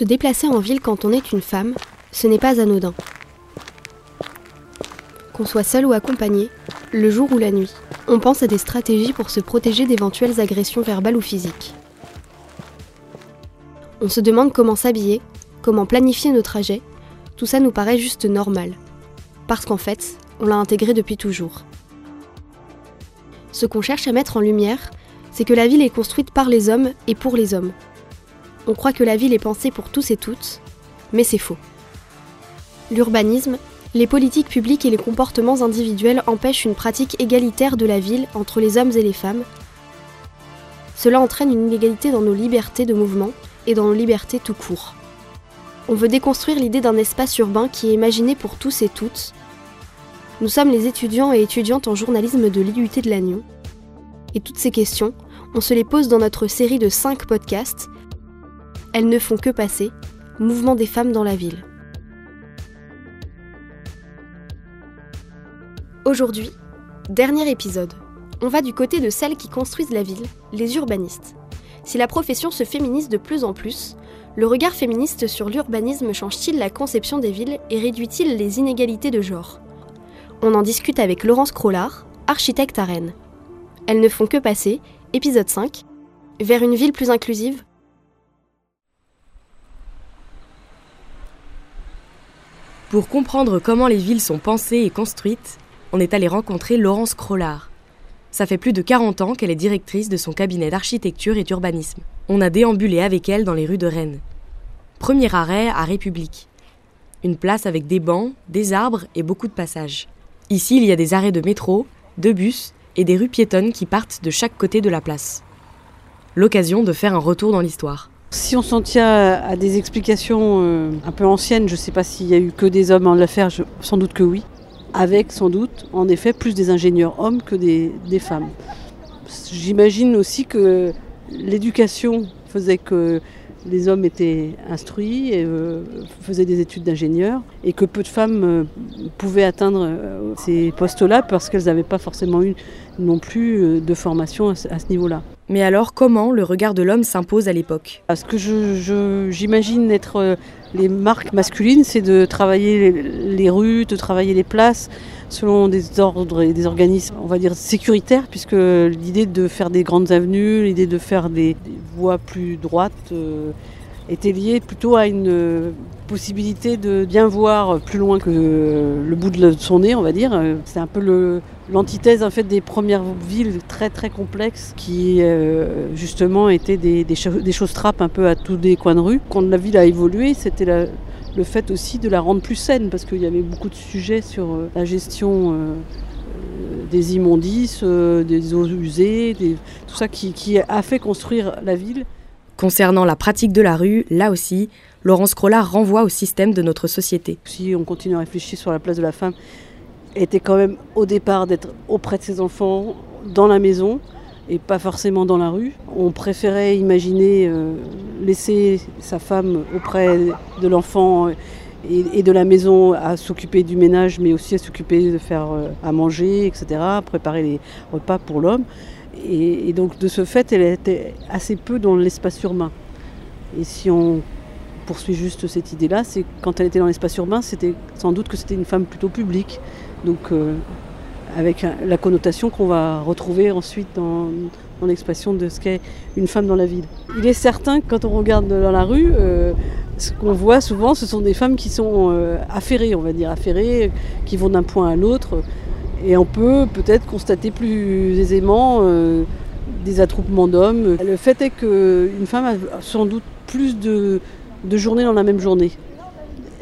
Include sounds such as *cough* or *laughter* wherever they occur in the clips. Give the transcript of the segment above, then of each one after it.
Se déplacer en ville quand on est une femme, ce n'est pas anodin. Qu'on soit seul ou accompagné, le jour ou la nuit, on pense à des stratégies pour se protéger d'éventuelles agressions verbales ou physiques. On se demande comment s'habiller, comment planifier nos trajets, tout ça nous paraît juste normal. Parce qu'en fait, on l'a intégré depuis toujours. Ce qu'on cherche à mettre en lumière, c'est que la ville est construite par les hommes et pour les hommes. On croit que la ville est pensée pour tous et toutes, mais c'est faux. L'urbanisme, les politiques publiques et les comportements individuels empêchent une pratique égalitaire de la ville entre les hommes et les femmes. Cela entraîne une inégalité dans nos libertés de mouvement et dans nos libertés tout court. On veut déconstruire l'idée d'un espace urbain qui est imaginé pour tous et toutes. Nous sommes les étudiants et étudiantes en journalisme de l'IUT de Lannion. Et toutes ces questions, on se les pose dans notre série de 5 podcasts. Elles ne font que passer. Mouvement des femmes dans la ville. Aujourd'hui, dernier épisode. On va du côté de celles qui construisent la ville, les urbanistes. Si la profession se féminise de plus en plus, le regard féministe sur l'urbanisme change-t-il la conception des villes et réduit-il les inégalités de genre? On en discute avec Laurence Crollard, architecte à Rennes. Elles ne font que passer, épisode 5, vers une ville plus inclusive. Pour comprendre comment les villes sont pensées et construites, on est allé rencontrer Laurence Crollard. Ça fait plus de 40 ans qu'elle est directrice de son cabinet d'architecture et d'urbanisme. On a déambulé avec elle dans les rues de Rennes. Premier arrêt à République. Une place avec des bancs, des arbres et beaucoup de passages. Ici, il y a des arrêts de métro, de bus et des rues piétonnes qui partent de chaque côté de la place. L'occasion de faire un retour dans l'histoire. Si on s'en tient à des explications euh, un peu anciennes, je ne sais pas s'il y a eu que des hommes en l'affaire, sans doute que oui avec sans doute en effet plus des ingénieurs hommes que des, femmes. J'imagine aussi que l'éducation faisait que les hommes étaient instruits et euh, faisaient des études d'ingénieur et que peu de femmes euh, pouvaient atteindre euh, ces postes-là parce qu'elles n'avaient pas forcément eu non plus de formation à, ce niveau-là. Mais alors comment le regard de l'homme s'impose à l'époque? Ce que j'imagine être les marques masculines, c'est de travailler les, rues, de travailler les places selon des ordres et des organismes, on va dire, sécuritaires, puisque l'idée de faire des grandes avenues, l'idée de faire des, voies plus droites euh, était liée plutôt à une possibilité de bien voir plus loin que le bout de son nez, on va dire. C'est un peu l'antithèse en fait des premières villes très très complexes qui euh, justement étaient des, choses trappes un peu à tous des coins de rue. Quand la ville a évolué, c'était le fait aussi de la rendre plus saine parce qu'il y avait beaucoup de sujets sur euh, la gestion. Euh, des immondices, des eaux usées, tout ça qui a fait construire la ville. Concernant la pratique de la rue, là aussi, Laurence Crollard renvoie au système de notre société. Si on continue à réfléchir sur la place de la femme, était quand même au départ d'être auprès de ses enfants, dans la maison et pas forcément dans la rue. On préférait imaginer euh, laisser sa femme auprès de l'enfant et, de la maison à s'occuper du ménage, mais aussi à s'occuper de faire euh, à manger, etc., préparer les repas pour l'homme. Et, donc de ce fait, elle était assez peu dans l'espace urbain. Et si on poursuit juste cette idée-là, c'est quand elle était dans l'espace urbain, c'était sans doute que c'était une femme plutôt publique. Donc euh, avec la connotation qu'on va retrouver ensuite dans, l'expression de ce qu'est une femme dans la ville. Il est certain que quand on regarde dans la rue, euh, ce qu'on voit souvent, ce sont des femmes qui sont euh, affairées, on va dire, affairées, qui vont d'un point à l'autre. Et on peut peut-être constater plus aisément euh, des attroupements d'hommes. Le fait est qu'une femme a sans doute plus de, journées dans la même journée.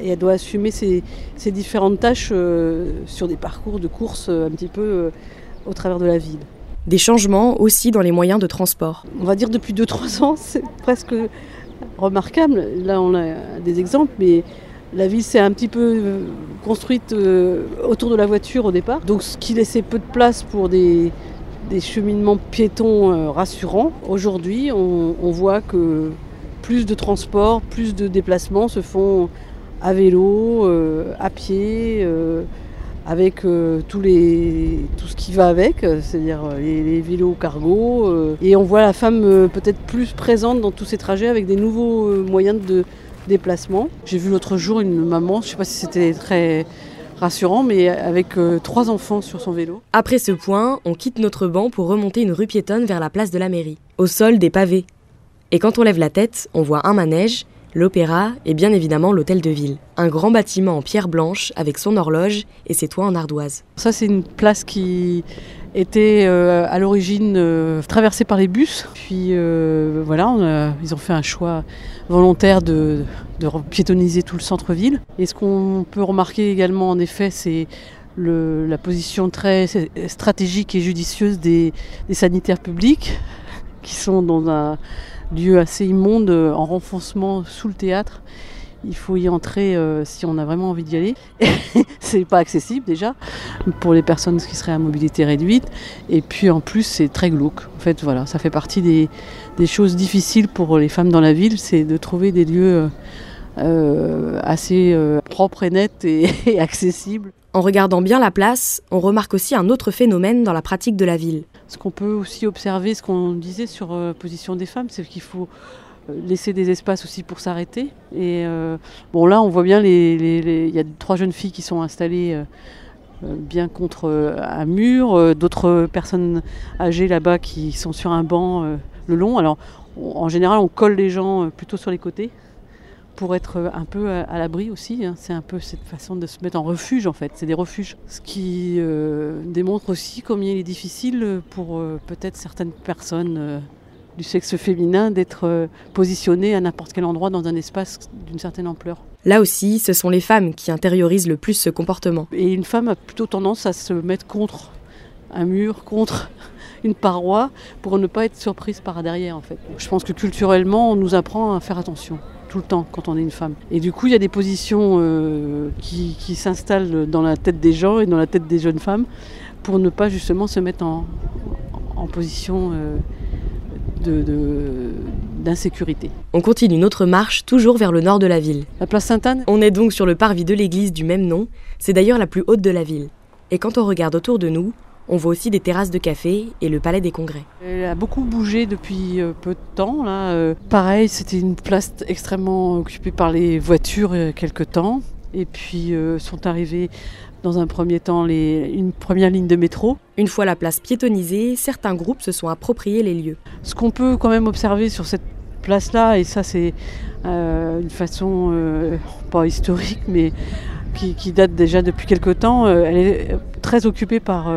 Et elle doit assumer ses, différentes tâches euh, sur des parcours de course euh, un petit peu au travers de la ville. Des changements aussi dans les moyens de transport. On va dire depuis 2-3 ans, c'est presque remarquable. Là, on a des exemples, mais la ville s'est un petit peu euh, construite euh, autour de la voiture au départ, donc ce qui laissait peu de place pour des, cheminements piétons euh, rassurants. Aujourd'hui, on, voit que plus de transports, plus de déplacements se font à vélo, à pied, avec tout, les, tout ce qui va avec, c'est-à-dire les, vélos cargo. et on voit la femme peut-être plus présente dans tous ces trajets avec des nouveaux moyens de, déplacement. J'ai vu l'autre jour une maman, je ne sais pas si c'était très rassurant, mais avec euh, trois enfants sur son vélo. Après ce point, on quitte notre banc pour remonter une rue piétonne vers la place de la mairie. Au sol, des pavés. Et quand on lève la tête, on voit un manège, l'opéra et bien évidemment l'hôtel de ville. Un grand bâtiment en pierre blanche avec son horloge et ses toits en ardoise. Ça, c'est une place qui était euh, à l'origine euh, traversée par les bus. Puis euh, voilà, ils ont fait un choix volontaire de, piétoniser tout le centre-ville. Et ce qu'on peut remarquer également, en effet, c'est la position très stratégique et judicieuse des sanitaires publics qui sont dans un lieu assez immonde en renfoncement sous le théâtre il faut y entrer euh, si on a vraiment envie d'y aller. *laughs* c'est pas accessible déjà pour les personnes qui seraient à mobilité réduite. Et puis en plus, c'est très glauque. En fait, voilà, ça fait partie des, choses difficiles pour les femmes dans la ville, c'est de trouver des lieux euh, assez euh, propres et nets *laughs* et, accessibles. En regardant bien la place, on remarque aussi un autre phénomène dans la pratique de la ville. Ce qu'on peut aussi observer, ce qu'on disait sur position des femmes, c'est qu'il faut laisser des espaces aussi pour s'arrêter. Et euh, là, on voit bien, il les, y a trois jeunes filles qui sont installées euh, euh, bien contre un mur, d'autres personnes âgées là-bas qui sont sur un banc le long. Alors, en général, on colle les gens plutôt sur les côtés pour être un peu à, l'abri aussi. Hein. C'est un peu cette façon de se mettre en refuge en fait. C'est des refuges. Ce qui démontre aussi combien il est difficile pour peut-être certaines personnes du sexe féminin d'être euh, positionné à n'importe quel endroit dans un espace d'une certaine ampleur. Là aussi, ce sont les femmes qui intériorisent le plus ce comportement. Et une femme a plutôt tendance à se mettre contre un mur, contre *laughs* une paroi, pour ne pas être surprise par derrière en fait. Je pense que culturellement, on nous apprend à faire attention tout le temps quand on est une femme. Et du coup, il y a des positions euh, qui, s'installent dans la tête des gens et dans la tête des jeunes femmes pour ne pas justement se mettre en, position euh, d'insécurité. On continue notre marche toujours vers le nord de la ville. La place Sainte-Anne? On est donc sur le parvis de l'église du même nom, c'est d'ailleurs la plus haute de la ville. Et quand on regarde autour de nous, on voit aussi des terrasses de café et le palais des congrès. Elle a beaucoup bougé depuis euh, peu de temps. Là. Euh, pareil, c'était une place extrêmement occupée par les voitures euh, quelque temps. Et puis sont arrivés dans un premier temps les, une première ligne de métro. Une fois la place piétonnisée, certains groupes se sont appropriés les lieux. Ce qu'on peut quand même observer sur cette place-là, et ça c'est euh, une façon euh, pas historique, mais qui, qui, date déjà depuis quelque temps, elle est très occupée par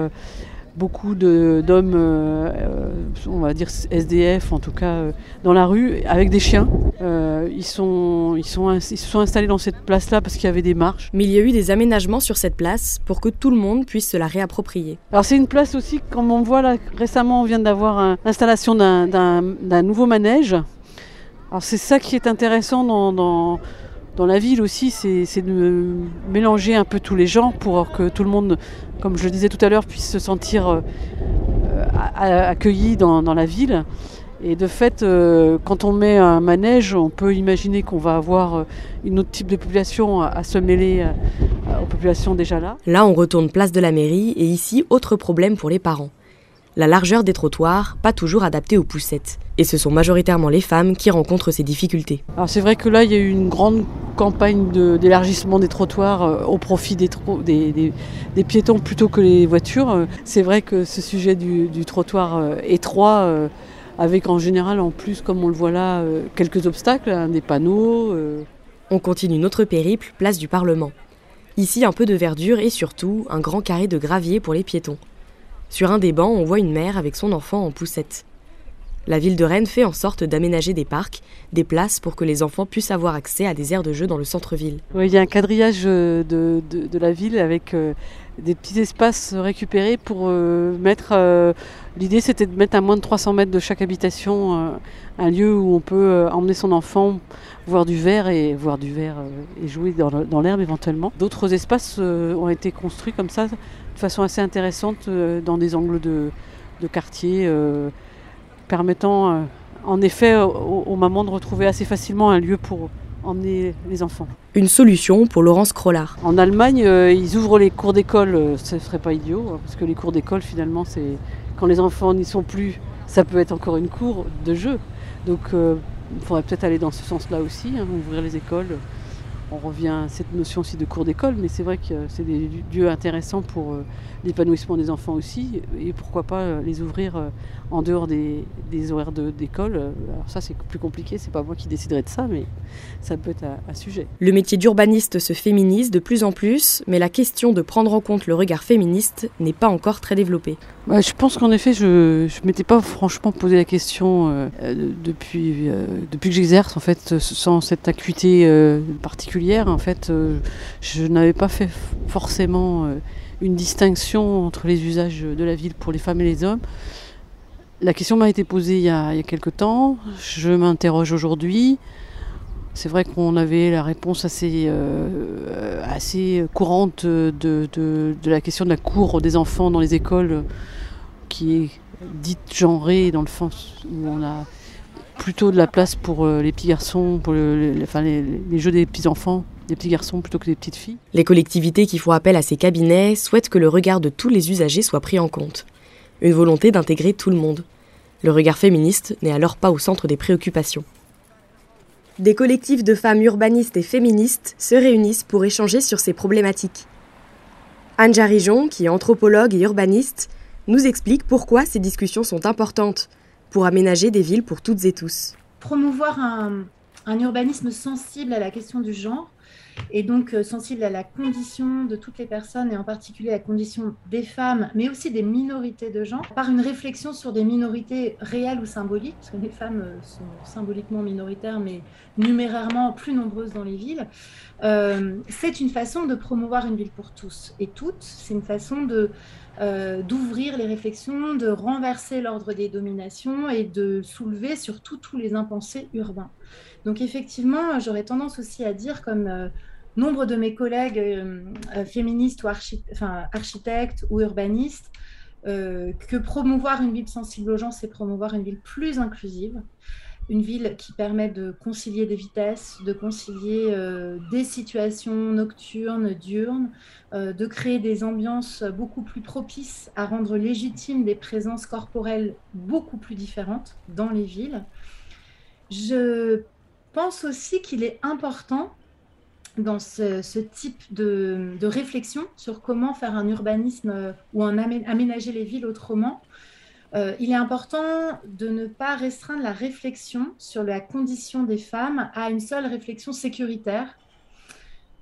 beaucoup d'hommes, euh, euh, on va dire SDF en tout cas, euh, dans la rue avec des chiens. ils, sont, ils, sont, ils se sont installés dans cette place-là parce qu'il y avait des marches. Mais il y a eu des aménagements sur cette place pour que tout le monde puisse se la réapproprier. Alors c'est une place aussi, comme on voit là, récemment on vient d'avoir l'installation d'un nouveau manège. Alors c'est ça qui est intéressant dans, dans dans la ville aussi, c'est de mélanger un peu tous les gens pour que tout le monde, comme je le disais tout à l'heure, puisse se sentir euh, accueilli dans, la ville. Et de fait, euh, quand on met un manège, on peut imaginer qu'on va avoir euh, une autre type de population à, se mêler aux populations déjà là. Là, on retourne place de la mairie et ici, autre problème pour les parents la largeur des trottoirs, pas toujours adaptée aux poussettes. Et ce sont majoritairement les femmes qui rencontrent ces difficultés. Alors c'est vrai que là, il y a eu une grande campagne d'élargissement des trottoirs euh, au profit des, des, piétons plutôt que les voitures. Euh, c'est vrai que ce sujet du, trottoir euh, étroit, avec en général en plus, comme on le voit là, quelques obstacles, hein, des panneaux. On continue notre périple, place du Parlement. Ici, un peu de verdure et surtout un grand carré de gravier pour les piétons. Sur un des bancs, on voit une mère avec son enfant en poussette. La ville de Rennes fait en sorte d'aménager des parcs, des places pour que les enfants puissent avoir accès à des aires de jeu dans le centre-ville. il y a un quadrillage euh, de, la ville avec euh, des petits espaces récupérés pour euh, mettre. L'idée c'était de mettre à moins de 300 mètres de chaque habitation un lieu où on peut emmener son enfant voir du verre et voir du verre et jouer dans l'herbe éventuellement. D'autres espaces ont été construits comme ça façon assez intéressante euh, dans des angles de, quartier, euh, permettant euh, en effet aux, mamans de retrouver assez facilement un lieu pour emmener les enfants. Une solution pour Laurence Crollard. En Allemagne, ils ouvrent les cours d'école, ce ne serait pas idiot, hein, parce que les cours d'école, finalement, c'est quand les enfants n'y sont plus, ça peut être encore une cour de jeu. Donc Il faudrait peut-être aller dans ce sens-là aussi, hein, ouvrir les écoles. On revient à cette notion aussi de cours d'école, mais c'est vrai que c'est des lieux intéressants pour euh, l'épanouissement des enfants aussi, et pourquoi pas euh, les ouvrir euh, en dehors des, horaires d'école. Alors ça c'est plus compliqué, c'est pas moi qui déciderai de ça, mais ça peut être un, sujet. Le métier d'urbaniste se féminise de plus en plus, mais la question de prendre en compte le regard féministe n'est pas encore très développée. Bah, je pense qu'en effet, je ne m'étais pas franchement posé la question depuis, depuis que j'exerce, en fait, sans cette acuité particulière. En fait, je n'avais pas fait forcément une distinction entre les usages de la ville pour les femmes et les hommes. La question m'a été posée il y a, il quelque temps. Je m'interroge aujourd'hui. C'est vrai qu'on avait la réponse assez, euh, assez courante de, de, la question de la cour des enfants dans les écoles, qui est dite genrée dans le sens où on a plutôt de la place pour euh, les petits garçons, pour les jeux des petits enfants des petits garçons plutôt que des petites filles. Les collectivités qui font appel à ces cabinets souhaitent que le regard de tous les usagers soit pris en compte. Une volonté d'intégrer tout le monde. Le regard féministe n'est alors pas au centre des préoccupations. Des collectifs de femmes urbanistes et féministes se réunissent pour échanger sur ces problématiques. Anne Jarijon, qui est anthropologue et urbaniste, nous explique pourquoi ces discussions sont importantes pour aménager des villes pour toutes et tous. Promouvoir un, un urbanisme sensible à la question du genre, et donc euh, sensible à la condition de toutes les personnes et en particulier à la condition des femmes, mais aussi des minorités de genre, par une réflexion sur des minorités réelles ou symboliques, parce que les femmes euh, sont symboliquement minoritaires, mais numérairement plus nombreuses dans les villes. Euh, c'est une façon de promouvoir une ville pour tous et toutes. C'est une façon de d'ouvrir les réflexions, de renverser l'ordre des dominations et de soulever surtout tous les impensés urbains. Donc effectivement, j'aurais tendance aussi à dire, comme nombre de mes collègues euh, euh, féministes ou architectes ou urbanistes euh, que promouvoir une ville sensible aux gens, c'est promouvoir une ville plus inclusive, une ville qui permet de concilier des vitesses, de concilier des situations nocturnes, diurnes, de créer des ambiances beaucoup plus propices à rendre légitimes des présences corporelles beaucoup plus différentes dans les villes. Je pense aussi qu'il est important dans ce, type de, réflexion sur comment faire un urbanisme euh, ou un aménager les villes autrement, euh, il est important de ne pas restreindre la réflexion sur la condition des femmes à une seule réflexion sécuritaire,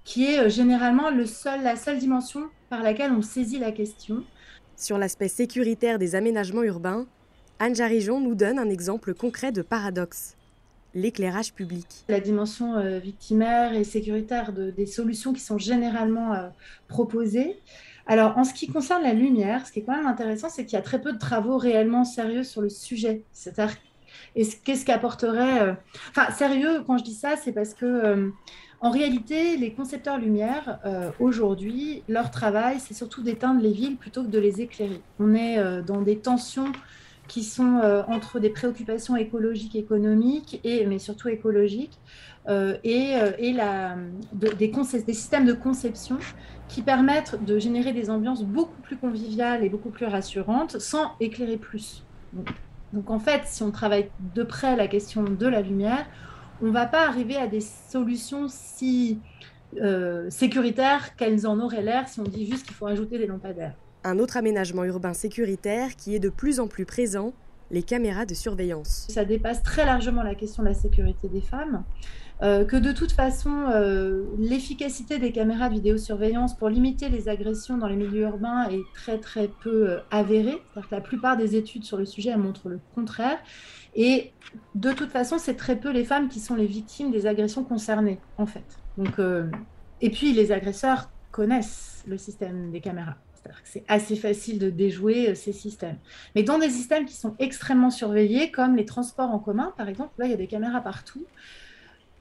qui est euh, généralement la seule dimension par laquelle on saisit la question. Sur l'aspect sécuritaire des aménagements urbains, Anne Jarijon nous donne un exemple concret de paradoxe l'éclairage public. La dimension euh, victimaire et sécuritaire des solutions qui sont généralement euh, proposées. Alors, en ce qui concerne la lumière, ce qui est quand même intéressant, c'est qu'il y a très peu de travaux réellement sérieux sur le sujet. C'est-à-dire, qu'est-ce qu'apporterait. Euh, enfin, sérieux, quand je dis ça, c'est parce que. En réalité, les concepteurs lumière, aujourd'hui, leur travail, c'est surtout d'éteindre les villes plutôt que de les éclairer. On est dans des tensions qui sont euh, entre des préoccupations écologiques, économiques, et, mais surtout écologiques, euh, et, euh, et la, des, des, systèmes de conception qui permettent de générer des ambiances beaucoup plus conviviales et beaucoup plus rassurantes sans éclairer plus. Donc, en fait, si on travaille de près la question de la lumière, on ne va pas arriver à des solutions si sécuritaires qu'elles en auraient l'air si on dit juste qu'il faut ajouter des lampadaires. Un autre aménagement urbain sécuritaire qui est de plus en plus présent, les caméras de surveillance. Ça dépasse très largement la question de la sécurité des femmes. Euh, que de toute façon, euh, l'efficacité des caméras de vidéosurveillance pour limiter les agressions dans les milieux urbains est très très peu euh, avérée. Que la plupart des études sur le sujet montrent le contraire. Et de toute façon, c'est très peu les femmes qui sont les victimes des agressions concernées, en fait. Et puis, les agresseurs connaissent le système des caméras. C'est assez facile de déjouer euh, ces systèmes. Mais dans des systèmes qui sont extrêmement surveillés, comme les transports en commun, par exemple, là, il y a des caméras partout.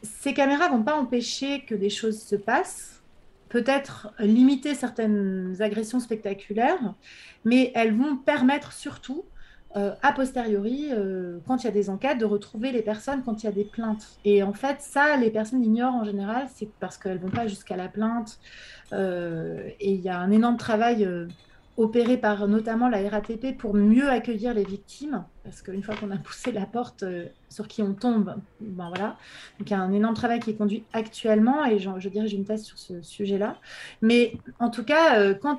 Ces caméras vont pas empêcher que des choses se passent, peut-être limiter certaines agressions spectaculaires, mais elles vont permettre surtout euh, a posteriori, euh, quand il y a des enquêtes, de retrouver les personnes quand il y a des plaintes. Et en fait, ça, les personnes ignorent en général, c'est parce qu'elles ne vont pas jusqu'à la plainte. Euh, et il y a un énorme travail opéré par notamment la RATP pour mieux accueillir les victimes, parce qu'une fois qu'on a poussé la porte euh, sur qui on tombe, ben voilà. Donc il y a un énorme travail qui est conduit actuellement et je, je dirige une thèse sur ce sujet-là. Mais en tout cas, euh, quand,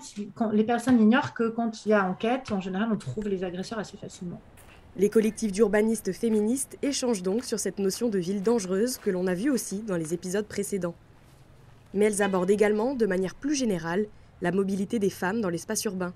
les personnes ignorent que quand il y a enquête, en général, on trouve les agresseurs assez facilement. Les collectifs d'urbanistes féministes échangent donc sur cette notion de ville dangereuse que l'on a vu aussi dans les épisodes précédents. Mais elles abordent également, de manière plus générale, la mobilité des femmes dans l'espace urbain,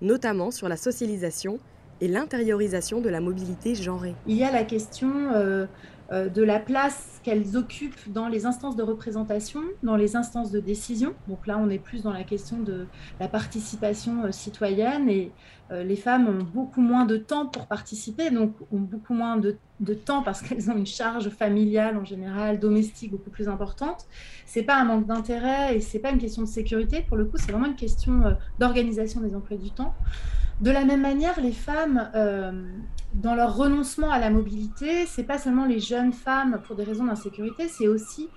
notamment sur la socialisation et l'intériorisation de la mobilité genrée. Il y a la question euh, de la place qu'elles occupent dans les instances de représentation, dans les instances de décision. Donc là, on est plus dans la question de la participation euh, citoyenne et euh, les femmes ont beaucoup moins de temps pour participer, donc ont beaucoup moins de, de temps parce qu'elles ont une charge familiale en général, domestique beaucoup plus importante. C'est pas un manque d'intérêt et c'est pas une question de sécurité. Pour le coup, c'est vraiment une question d'organisation des emplois du temps. De la même manière, les femmes, euh, dans leur renoncement à la mobilité, c'est pas seulement les jeunes femmes pour des raisons d'insécurité, c'est aussi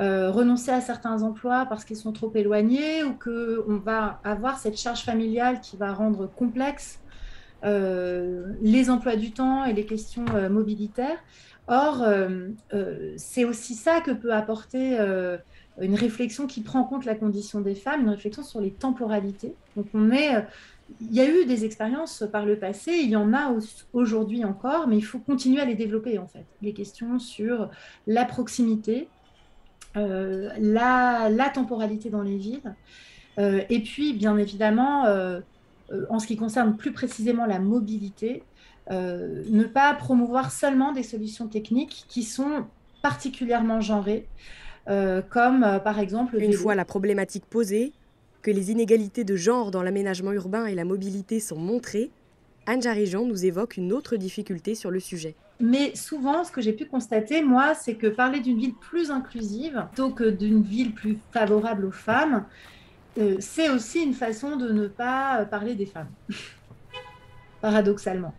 euh, renoncer à certains emplois parce qu'ils sont trop éloignés ou qu'on va avoir cette charge familiale qui va rendre complexe euh, les emplois du temps et les questions euh, mobilitaires. Or, c'est aussi ça que peut apporter une réflexion qui prend en compte la condition des femmes, une réflexion sur les temporalités. Donc, on est il y a eu des expériences par le passé, il y en a aujourd'hui encore, mais il faut continuer à les développer en fait. Les questions sur la proximité, euh, la, la, temporalité dans les villes, euh, et puis bien évidemment, euh, en ce qui concerne plus précisément la mobilité, ne pas promouvoir seulement des solutions techniques qui sont particulièrement genrées, comme par exemple... Une fois la problématique posée, que les inégalités de genre dans l'aménagement urbain et la mobilité sont montrées, Anne Jarijan nous évoque une autre difficulté sur le sujet. Mais souvent, ce que j'ai pu constater, moi, c'est que parler d'une ville plus inclusive plutôt que d'une ville plus favorable aux femmes, euh, c'est aussi une façon de ne pas parler des femmes, *laughs* paradoxalement.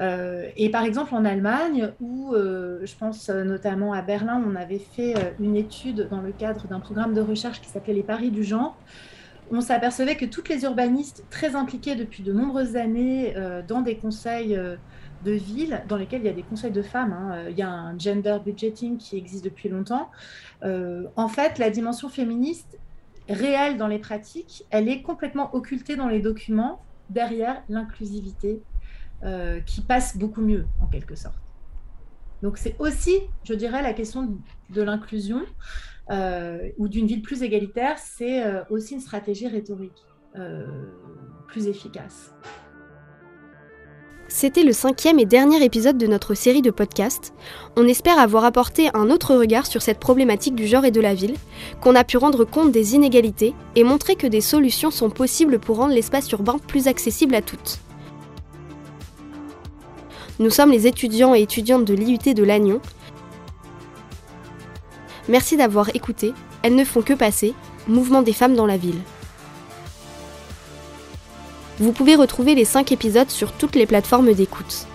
Euh, et par exemple en Allemagne, où euh, je pense notamment à Berlin, on avait fait une étude dans le cadre d'un programme de recherche qui s'appelait Les Paris du genre, on s'apercevait que toutes les urbanistes très impliqués depuis de nombreuses années euh, dans des conseils euh, de ville, dans lesquels il y a des conseils de femmes, hein, euh, il y a un gender budgeting qui existe depuis longtemps, en fait, la dimension féministe réelle dans les pratiques, elle est complètement occultée dans les documents derrière l'inclusivité qui passe beaucoup mieux, en quelque sorte. Donc c'est aussi, je dirais, la question de l'inclusion euh, ou d'une ville plus égalitaire, c'est euh, aussi une stratégie rhétorique euh, plus efficace. C'était le cinquième et dernier épisode de notre série de podcasts. On espère avoir apporté un autre regard sur cette problématique du genre et de la ville, qu'on a pu rendre compte des inégalités et montrer que des solutions sont possibles pour rendre l'espace urbain plus accessible à toutes. Nous sommes les étudiants et étudiantes de l'IUT de Lannion. Merci d'avoir écouté Elles ne font que passer, Mouvement des femmes dans la ville. Vous pouvez retrouver les 5 épisodes sur toutes les plateformes d'écoute.